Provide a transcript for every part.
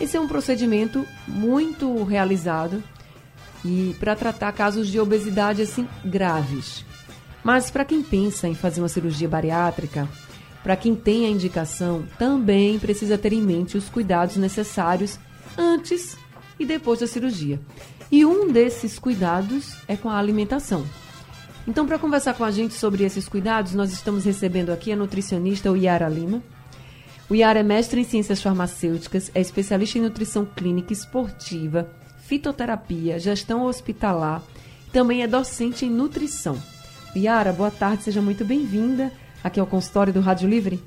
Esse é um procedimento muito realizado e para tratar casos de obesidade assim graves. Mas para quem pensa em fazer uma cirurgia bariátrica, para quem tem a indicação, também precisa ter em mente os cuidados necessários antes e depois da cirurgia. E um desses cuidados é com a alimentação. Então, para conversar com a gente sobre esses cuidados, nós estamos recebendo aqui a nutricionista Yara Lima. O Yara é mestre em ciências farmacêuticas, é especialista em nutrição clínica esportiva, fitoterapia, gestão hospitalar, também é docente em nutrição. Yara, boa tarde, seja muito bem-vinda aqui ao consultório do Rádio Livre.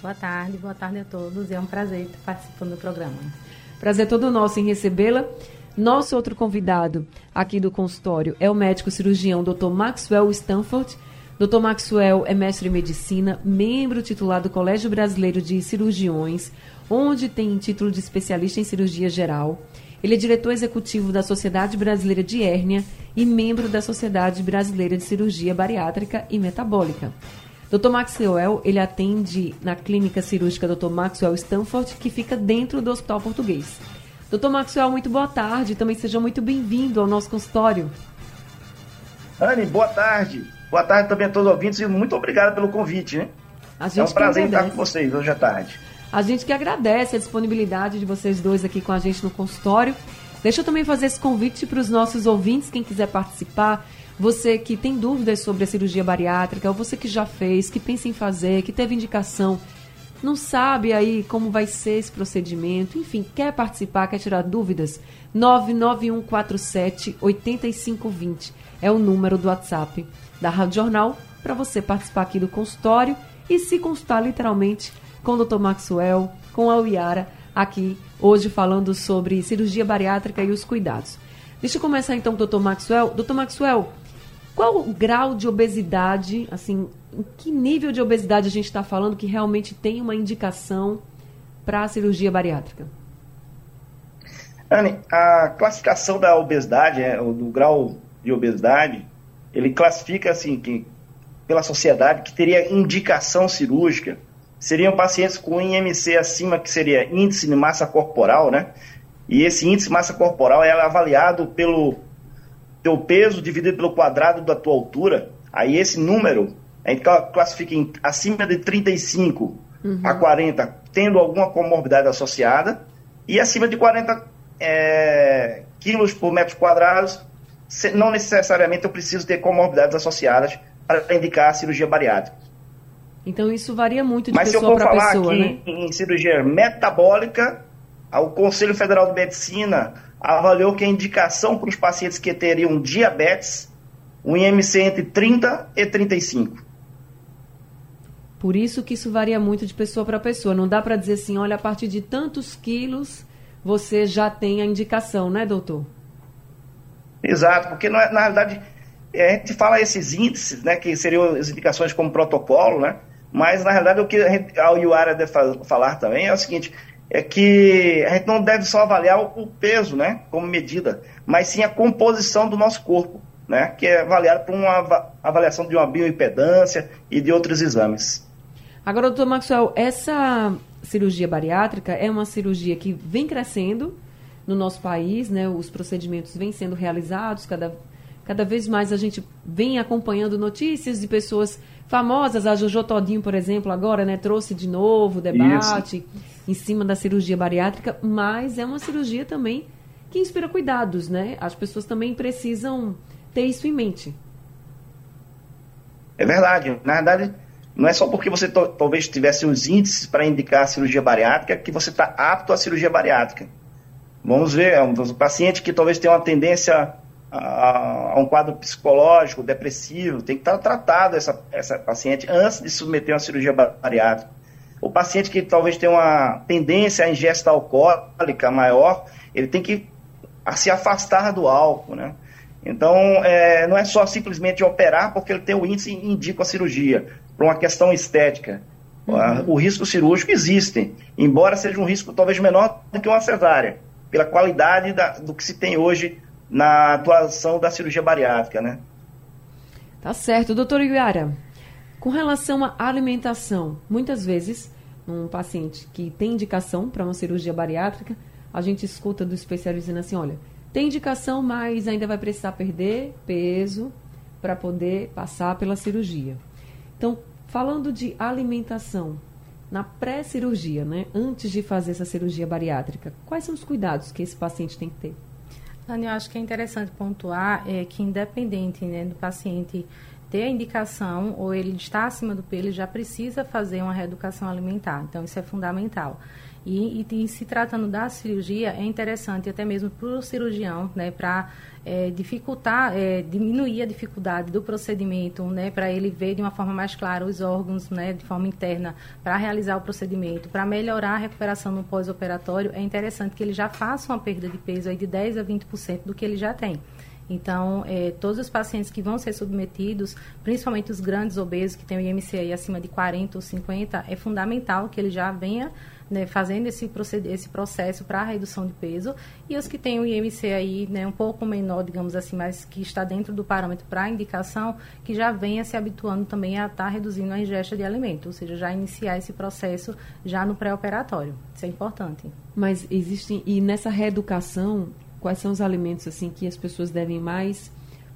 Boa tarde, boa tarde a todos. É um prazer estar participando do programa. Prazer todo nosso em recebê-la. Nosso outro convidado aqui do consultório é o médico cirurgião Dr. Maxwell Stanford Dr. Maxwell é mestre em medicina, membro titular do Colégio Brasileiro de Cirurgiões, onde tem título de especialista em cirurgia geral. Ele é diretor executivo da Sociedade Brasileira de Hérnia e membro da Sociedade Brasileira de Cirurgia Bariátrica e Metabólica. Dr. Maxwell, ele atende na clínica cirúrgica Dr. Maxwell Stanford, que fica dentro do Hospital Português. Dr. Maxwell, muito boa tarde. Também seja muito bem-vindo ao nosso consultório. Anne, boa tarde. Boa tarde também a todos os ouvintes e muito obrigado pelo convite, né? é um prazer estar com vocês hoje à tarde. A gente que agradece a disponibilidade de vocês dois aqui com a gente no consultório. Deixa eu também fazer esse convite para os nossos ouvintes, quem quiser participar. Você que tem dúvidas sobre a cirurgia bariátrica, ou você que já fez, que pensa em fazer, que teve indicação, não sabe aí como vai ser esse procedimento, enfim, quer participar, quer tirar dúvidas? 99147 8520 é o número do WhatsApp da Rádio Jornal para você participar aqui do consultório e se consultar literalmente com o Dr. Maxwell, com a Uiara, aqui hoje falando sobre cirurgia bariátrica e os cuidados. Deixa eu começar então com o Dr. Maxwell. Dr. Maxwell, qual o grau de obesidade, assim, em que nível de obesidade a gente está falando que realmente tem uma indicação para a cirurgia bariátrica? Anne, a classificação da obesidade, é, do grau de obesidade, ele classifica assim que pela sociedade que teria indicação cirúrgica seriam pacientes com IMC acima, que seria índice de massa corporal, né? E esse índice de massa corporal é avaliado pelo teu peso dividido pelo quadrado da tua altura. Aí esse número a gente classifica em acima de 35 uhum. a 40, tendo alguma comorbidade associada, e acima de 40 é, quilos por metro quadrado, não necessariamente eu preciso ter comorbidades associadas para indicar a cirurgia bariátrica. Então isso varia muito de Mas pessoa para pessoa, Mas se eu for falar aqui né? em cirurgia metabólica, o Conselho Federal de Medicina avaliou que a indicação para os pacientes que teriam diabetes, um IMC entre 30 e 35. Por isso que isso varia muito de pessoa para pessoa. Não dá para dizer assim, olha, a partir de tantos quilos você já tem a indicação, né, doutor? Exato, porque na, na realidade é, a gente fala esses índices, né, que seriam as indicações como protocolo, né, mas na realidade o que a, gente, a Iuara deve falar também é o seguinte, é que a gente não deve só avaliar o, o peso, né, como medida, mas sim a composição do nosso corpo, né, que é avaliado por uma avaliação de uma bioimpedância e de outros exames. Agora, doutor Maxwell, essa cirurgia bariátrica é uma cirurgia que vem crescendo, no nosso país, né? Os procedimentos vêm sendo realizados, cada, cada vez mais a gente vem acompanhando notícias de pessoas famosas. A Jojo Todinho, por exemplo, agora, né, trouxe de novo debate Isso. em cima da cirurgia bariátrica, mas é uma cirurgia também que inspira cuidados, né? As pessoas também precisam ter isso em mente. É verdade. Na verdade, não é só porque você talvez tivesse os índices para indicar a cirurgia bariátrica que você está apto à cirurgia bariátrica. Vamos ver, é um paciente que talvez tenha uma tendência a, a, um quadro psicológico, depressivo, tem que estar tratado essa, essa paciente antes de submeter uma cirurgia bariátrica. O paciente que talvez tenha uma tendência à ingesta alcoólica maior, ele tem que se afastar do álcool, né? Então, é, não é só simplesmente operar porque ele tem o índice e indica a cirurgia, por uma questão estética. Uhum. O risco cirúrgico existe, embora seja um risco talvez menor do que uma cesárea, pela qualidade da, do que se tem hoje na atuação da cirurgia bariátrica, né? Tá certo. Doutor Iguara, com relação à alimentação, muitas vezes, um paciente que tem indicação para uma cirurgia bariátrica, a gente escuta do especialista dizendo assim, olha, tem indicação, mas ainda vai precisar perder peso para poder passar pela cirurgia. Então, falando de alimentação, na pré-cirurgia, né, antes de fazer essa cirurgia bariátrica, quais são os cuidados que esse paciente tem que ter? Dani, eu acho que é interessante pontuar é, que independente né, do paciente ter a indicação ou ele está acima do peso, ele já precisa fazer uma reeducação alimentar. Então, isso é fundamental. E, e, e, se tratando da cirurgia, é interessante até mesmo para o cirurgião, né, para é, dificultar, é, diminuir a dificuldade do procedimento, né, para ele ver de uma forma mais clara os órgãos, né, de forma interna, para realizar o procedimento, para melhorar a recuperação no pós-operatório, é interessante que ele já faça uma perda de peso aí de 10 a 20% do que ele já tem. Então, é, todos os pacientes que vão ser submetidos, principalmente os grandes obesos que têm o IMC acima de 40 ou 50, é fundamental que ele já venha né, fazendo esse, esse processo para a redução de peso, e os que têm o IMC aí né, um pouco menor, digamos assim, mas que está dentro do parâmetro para indicação, que já venha se habituando também a estar tá reduzindo a ingesta de alimento, ou seja, já iniciar esse processo já no pré-operatório. Isso é importante. Mas existem, e nessa reeducação, quais são os alimentos assim que as pessoas devem mais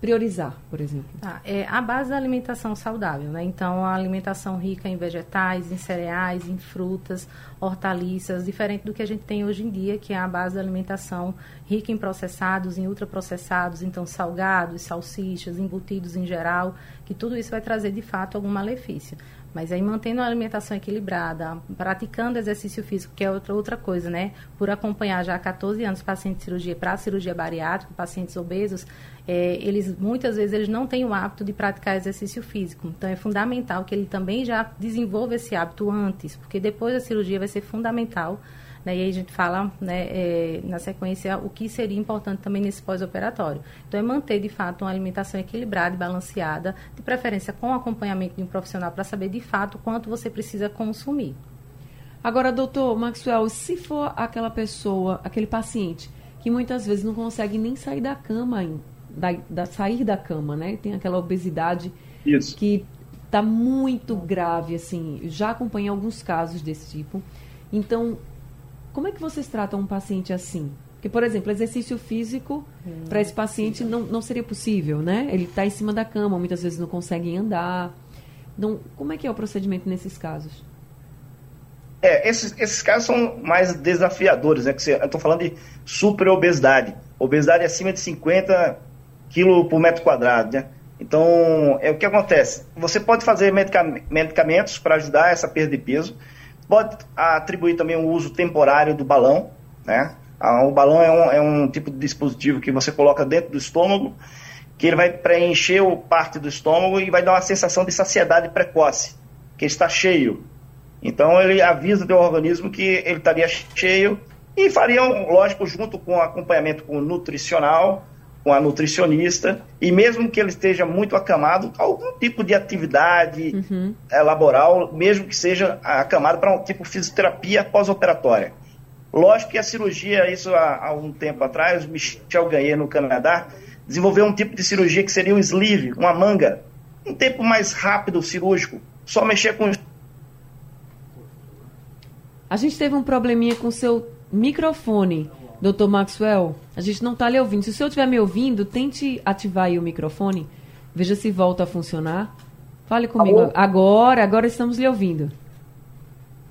priorizar, por exemplo? Tá, é a base da alimentação saudável, né? Então, a alimentação rica em vegetais, em cereais, em frutas, hortaliças, diferente do que a gente tem hoje em dia, que é a base da alimentação rica em processados, em ultraprocessados, então salgados, salsichas, embutidos em geral, que tudo isso vai trazer de fato algum malefício. Mas aí mantendo a alimentação equilibrada, praticando exercício físico, que é outra, outra coisa, né? Por acompanhar já há 14 anos pacientes de cirurgia para cirurgia bariátrica, pacientes obesos, é, eles muitas vezes eles não têm o hábito de praticar exercício físico. Então é fundamental que ele também já desenvolva esse hábito antes, porque depois da cirurgia vai ser fundamental né? E aí a gente fala, né, é, na sequência, o que seria importante também nesse pós-operatório. Então, é manter, de fato, uma alimentação equilibrada e balanceada, de preferência com acompanhamento de um profissional, para saber, de fato, quanto você precisa consumir. Agora, doutor Maxwell, se for aquela pessoa, aquele paciente, que muitas vezes não consegue nem sair da cama, da, da sair da cama, né? Tem aquela obesidade Isso. que está muito grave, assim. Já acompanhei alguns casos desse tipo. Então, como é que vocês tratam um paciente assim? Porque, por exemplo, exercício físico hum, para esse paciente não, não seria possível, né? Ele está em cima da cama, muitas vezes não consegue andar. Então, como é que é o procedimento nesses casos? É, esses, esses casos são mais desafiadores, né? Que você, eu estou falando de superobesidade. Obesidade acima de 50 quilos por metro quadrado, né? Então, é o que acontece. Você pode fazer medicamentos para ajudar essa perda de peso, Pode atribuir também o uso temporário do balão, né? Ah, o balão é um, é um tipo de dispositivo que você coloca dentro do estômago, que ele vai preencher o parte do estômago e vai dar uma sensação de saciedade precoce, que está cheio. Então ele avisa o organismo que ele estaria cheio e faria, lógico, junto com acompanhamento com nutricional, com a nutricionista, e mesmo que ele esteja muito acamado, algum tipo de atividade uhum. é, laboral, mesmo que seja acamado para um tipo de fisioterapia pós-operatória. Lógico que a cirurgia, isso há, há, um tempo atrás, o Michel Ganhê no Canadá, desenvolveu um tipo de cirurgia que seria um sleeve, uma manga, um tempo mais rápido cirúrgico, só mexer com. A gente teve um probleminha com o seu microfone. Doutor Maxwell, a gente não está lhe ouvindo. Se o senhor estiver me ouvindo, tente ativar aí o microfone. Veja se volta a funcionar. Fale comigo. Alô? Agora, agora estamos lhe ouvindo.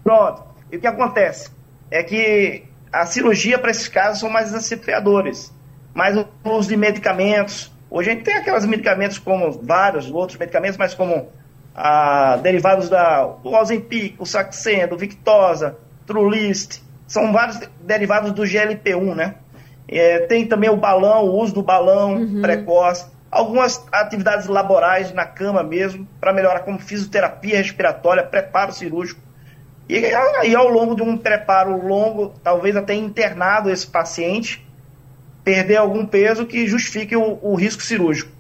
Pronto. E o que acontece? É que a cirurgia para esses casos são mais desafiadores. Mais o uso de medicamentos. Hoje a gente tem aqueles medicamentos como vários outros medicamentos, mas como ah, derivados da, do Ozempic, o Saxenda, do Victosa, Trulist, são vários derivados do GLP-1, né? É, tem também o balão, o uso do balão uhum. precoce, algumas atividades laborais na cama mesmo, para melhorar como fisioterapia respiratória, preparo cirúrgico. E aí, ao longo de um preparo longo, talvez até internado esse paciente, perder algum peso que justifique o, o risco cirúrgico.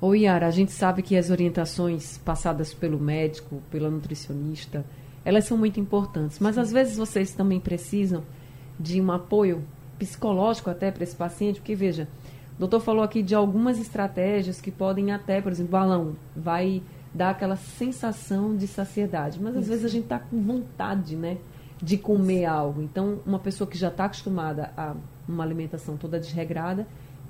Ô Yara, a gente sabe que as orientações passadas pelo médico, pela nutricionista, elas são muito importantes, mas às vezes vocês também precisam de um apoio psicológico até para esse paciente, porque veja, o doutor falou aqui de algumas estratégias que podem até, por exemplo, balão, vai dar aquela sensação de saciedade, mas às Isso. vezes a gente está com vontade, né, de comer algo. Então, uma pessoa que já está acostumada a uma alimentação toda desregrada,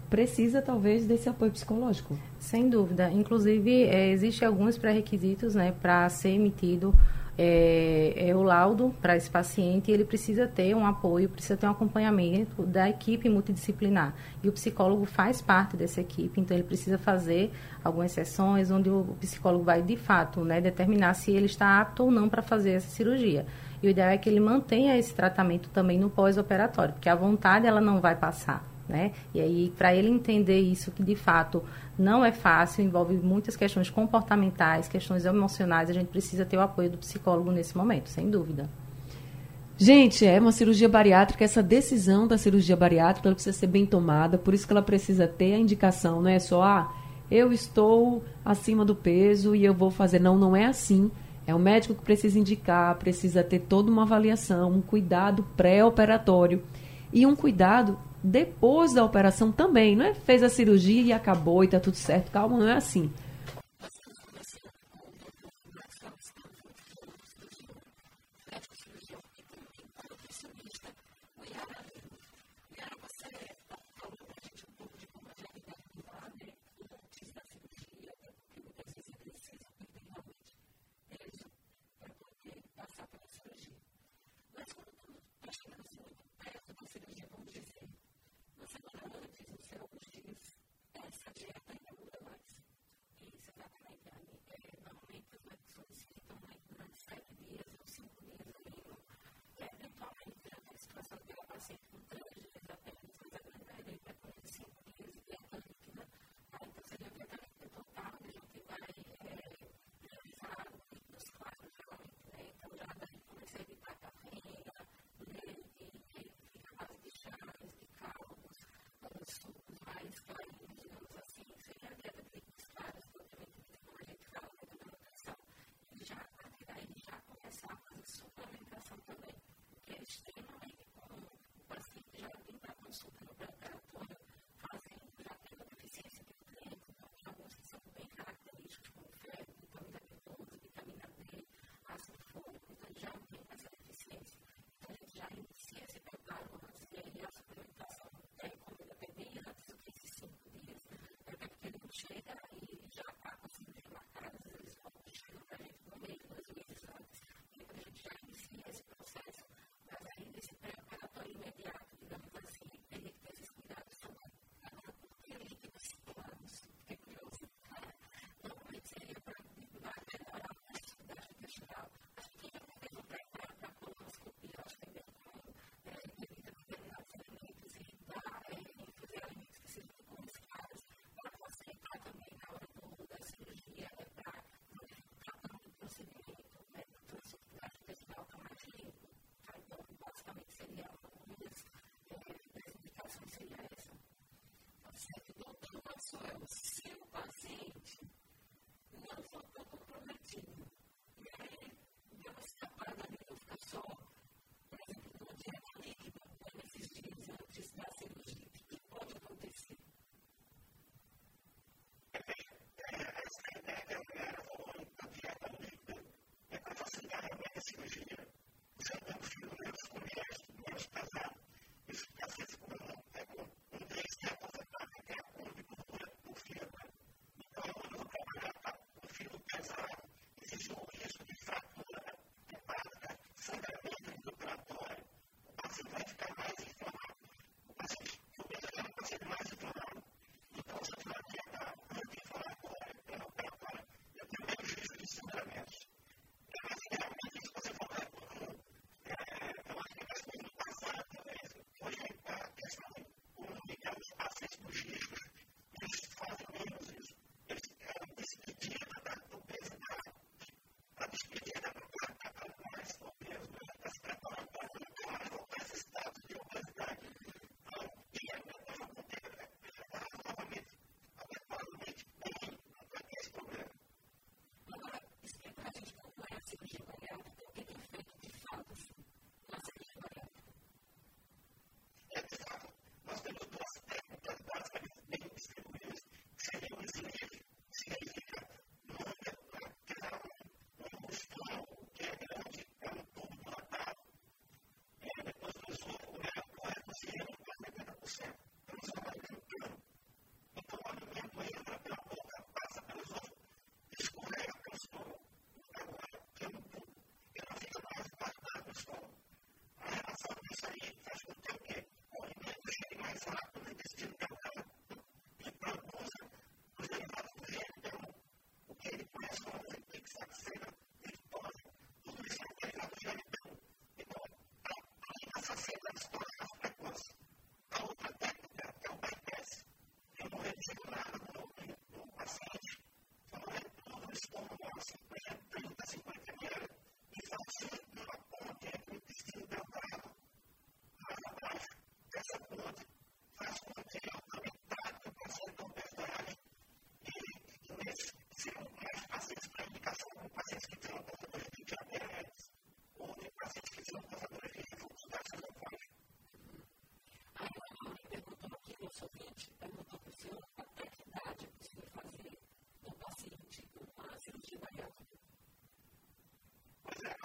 precisa talvez desse apoio psicológico. Sem dúvida. Inclusive, é, existem alguns pré-requisitos né, para ser emitido é, é, o laudo para esse paciente ele precisa ter um apoio, precisa ter um acompanhamento da equipe multidisciplinar. E o psicólogo faz parte dessa equipe, então ele precisa fazer algumas sessões onde o psicólogo vai, de fato, né, determinar se ele está apto ou não para fazer essa cirurgia. E o ideal é que ele mantenha esse tratamento também no pós-operatório, porque a vontade ela não vai passar. Né? E aí, para ele entender isso, que de fato não é fácil, envolve muitas questões comportamentais, questões emocionais, a gente precisa ter o apoio do psicólogo nesse momento, sem dúvida. Gente, é uma cirurgia bariátrica, essa decisão da cirurgia bariátrica ela precisa ser bem tomada, por isso que ela precisa ter a indicação, não é só, ah, eu estou acima do peso e eu vou fazer. Não, não é assim. É o médico que precisa indicar, precisa ter toda uma avaliação, um cuidado pré-operatório e um cuidado depois da operação também. Não é fez a cirurgia e acabou e está tudo certo. Calma, não é assim.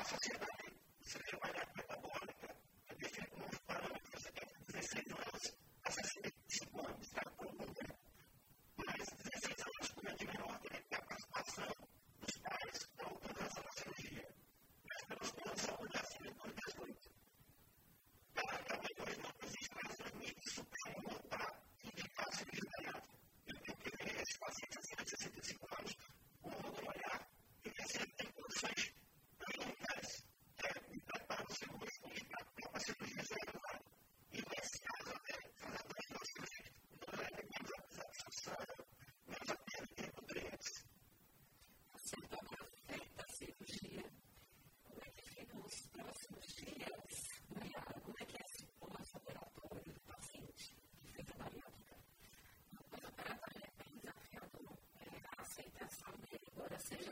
Sociedade Civil Guarani. coração dele agora seja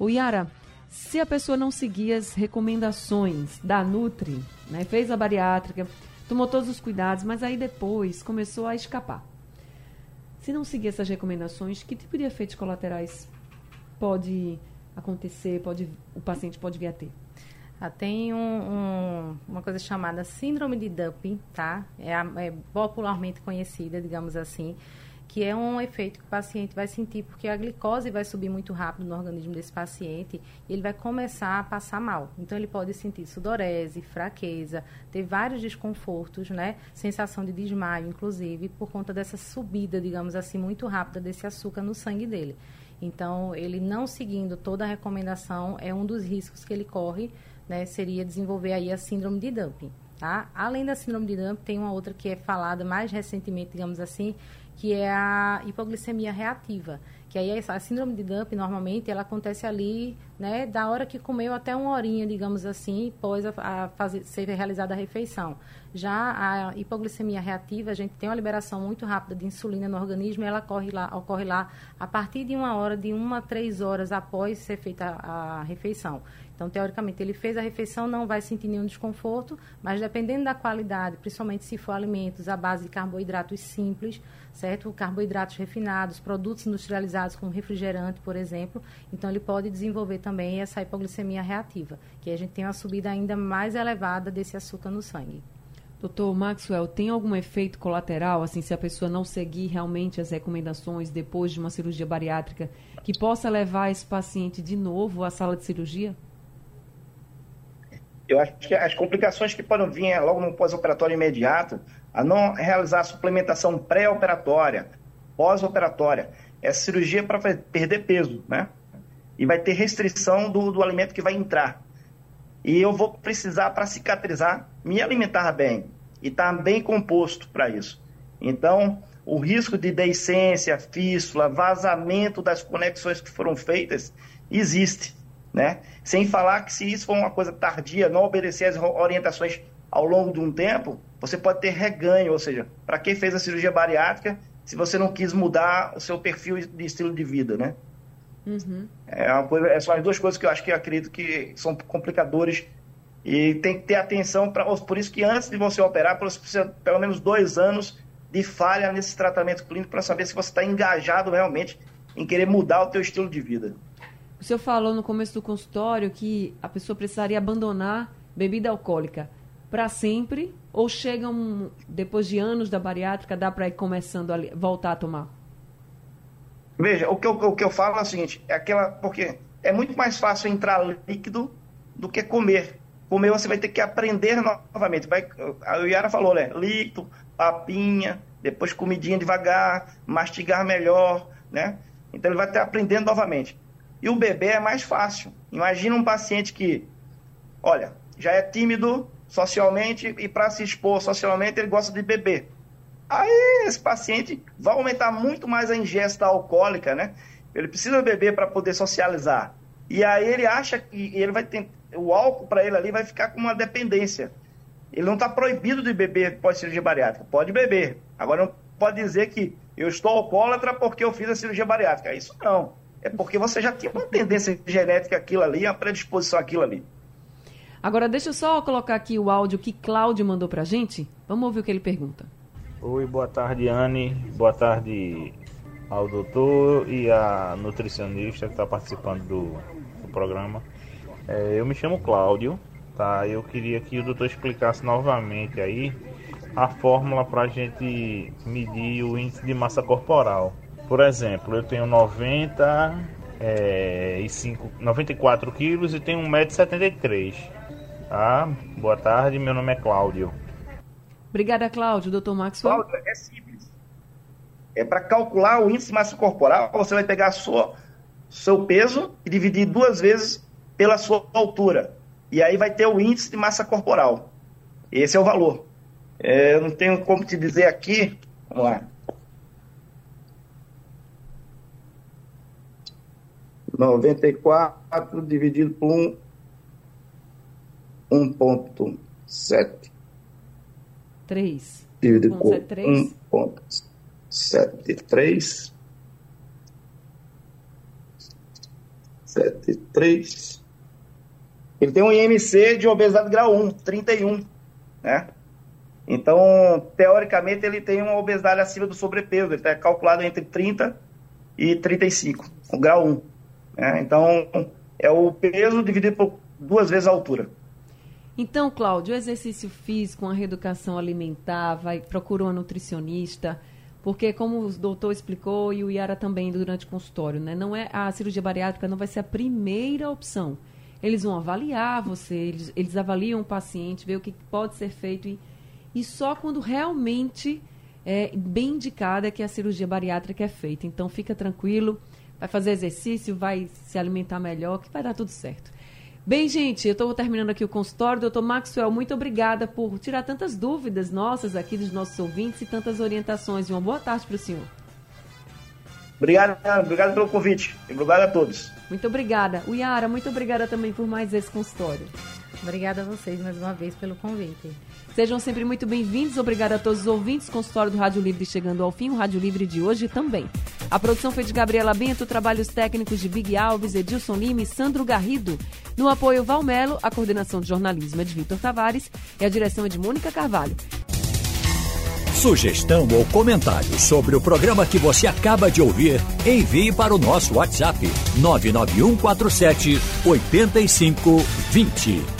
O Yara, se a pessoa não seguir as recomendações da Nutri, né, fez a bariátrica, tomou todos os cuidados, mas aí depois começou a escapar. Se não seguir essas recomendações, que tipo de efeitos colaterais pode acontecer, pode, o paciente pode vir a ter? Ah, tem um, um, uma coisa chamada síndrome de Dumping, tá? É, é, popularmente conhecida, digamos assim, que é um efeito que o paciente vai sentir porque a glicose vai subir muito rápido no organismo desse paciente e ele vai começar a passar mal. Então ele pode sentir sudorese, fraqueza, ter vários desconfortos, né? Sensação de desmaio, inclusive, por conta dessa subida, digamos assim, muito rápida desse açúcar no sangue dele. Então, ele não seguindo toda a recomendação é um dos riscos que ele corre, né? Seria desenvolver aí a síndrome de dumping. Tá? Além da síndrome de Dumping, tem uma outra que é falada mais recentemente, digamos assim, que é a hipoglicemia reativa. Que aí a síndrome de Dumping, normalmente, ela acontece ali, né, da hora que comeu até uma horinha, digamos assim, após a, a fazer, ser realizada a refeição. Já a hipoglicemia reativa, a gente tem uma liberação muito rápida de insulina no organismo e ela ocorre lá, ocorre lá a partir de uma hora, de uma a três horas após ser feita a, a refeição. Então, teoricamente, ele fez a refeição, não vai sentir nenhum desconforto, mas dependendo da qualidade, principalmente se for alimentos à base de carboidratos simples, certo? Carboidratos refinados, produtos industrializados como refrigerante, por exemplo, então ele pode desenvolver também essa hipoglicemia reativa, que a gente tem uma subida ainda mais elevada desse açúcar no sangue. Doutor Maxwell, tem algum efeito colateral, assim, se a pessoa não seguir realmente as recomendações depois de uma cirurgia bariátrica, que possa levar esse paciente de novo à sala de cirurgia? eu acho que as complicações que podem vir logo no pós-operatório imediato, a não realizar suplementação pré-operatória, pós-operatória, é cirurgia para perder peso, né? E vai ter restrição do, do alimento que vai entrar. E eu vou precisar, para cicatrizar, me alimentar bem e estar tá bem composto para isso. Então, o risco de deiscência, fístula, vazamento das conexões que foram feitas existe né? Sem falar que se isso for uma coisa tardia, não obedecer as orientações ao longo de um tempo, você pode ter reganho, ou seja, para quem fez a cirurgia bariátrica, se você não quis mudar o seu perfil de estilo de vida, né? Uhum. É uma coisa, é são as duas coisas que eu acho que eu acredito que são complicadores e tem que ter atenção para por isso que antes de você operar, precisa pelo menos dois anos de falha nesse tratamento clínico para saber se você está engajado realmente em querer mudar o teu estilo de vida. O senhor falou no começo do consultório que a pessoa precisaria abandonar bebida alcoólica para sempre ou chegam depois de anos da bariátrica dá para ir começando a voltar a tomar? Veja, o que, eu, o que eu falo é o seguinte, é aquela porque é muito mais fácil entrar líquido do que comer. Comer você vai ter que aprender novamente. Vai, a Yara falou, né? Líquido, papinha, depois comidinha devagar, mastigar melhor, né? Então ele vai estar aprendendo novamente. E o bebê é mais fácil. Imagina um paciente que, olha, já é tímido socialmente e para se expor socialmente ele gosta de beber. Aí esse paciente vai aumentar muito mais a ingesta alcoólica, né? Ele precisa beber para poder socializar. E aí ele acha que ele vai ter o álcool para ele ali vai ficar com uma dependência. Ele não está proibido de beber pós-cirurgia bariátrica. Pode beber. Agora não pode dizer que eu estou alcoólatra porque eu fiz a cirurgia bariátrica. Isso não é porque você já tinha uma tendência genética aquilo ali, uma predisposição àquilo ali. Agora, deixa eu só colocar aqui o áudio que Cláudio mandou pra gente. Vamos ouvir o que ele pergunta. Oi, boa tarde, Anne. Boa tarde ao doutor e à nutricionista que está participando do, do programa. É, eu me chamo Cláudio, tá? Eu queria que o doutor explicasse novamente aí a fórmula para a gente medir o índice de massa corporal. Por exemplo, eu tenho 90 é, e 5, 94 quilos e tenho 1,73m. Tá? Boa tarde, meu nome é Cláudio. Obrigada, Cláudio. Doutor Maxwell? Cláudio, é simples. É para calcular o índice de massa corporal, você vai pegar sua, seu peso e dividir duas vezes pela sua altura. E aí vai ter o índice de massa corporal. Esse é o valor. É, eu não tenho como te dizer aqui. Vamos lá. 94 dividido por 1, 1.7. 3. Dividido por 1.73. 73. Ele tem um IMC de obesidade grau 1, 31, né? Então, teoricamente, ele tem uma obesidade acima do sobrepeso. Ele está calculado entre 30 e 35, com grau 1. Né? Então, é o peso dividido por duas vezes a altura. Então, Cláudio, o exercício físico, a reeducação alimentar, vai procura uma nutricionista, porque como o doutor explicou e o Iara também durante o consultório, né, não é a cirurgia bariátrica não vai ser a primeira opção. Eles vão avaliar você, eles, eles avaliam o paciente, ver o que pode ser feito e, e só quando realmente é bem indicada é que a cirurgia bariátrica é feita. Então, fica tranquilo, vai fazer exercício, vai se alimentar melhor, que vai dar tudo certo. Bem, gente, eu estou terminando aqui o consultório. Doutor Maxwell, muito obrigada por tirar tantas dúvidas nossas aqui dos nossos ouvintes e tantas orientações. Uma boa tarde para o senhor. Obrigado, obrigado pelo convite. Obrigado a todos. Muito obrigada. O Yara, muito obrigada também por mais esse consultório. Obrigada a vocês mais uma vez pelo convite. Sejam sempre muito bem-vindos. Obrigada a todos os ouvintes. Consultório do Rádio Livre chegando ao fim. O Rádio Livre de hoje também. A produção foi de Gabriela Bento, trabalhos técnicos de Big Alves, Edilson Lima e Sandro Garrido. No apoio Valmelo, a coordenação de jornalismo é de Vitor Tavares e a direção é de Mônica Carvalho. Sugestão ou comentário sobre o programa que você acaba de ouvir, envie para o nosso WhatsApp 99147 8520.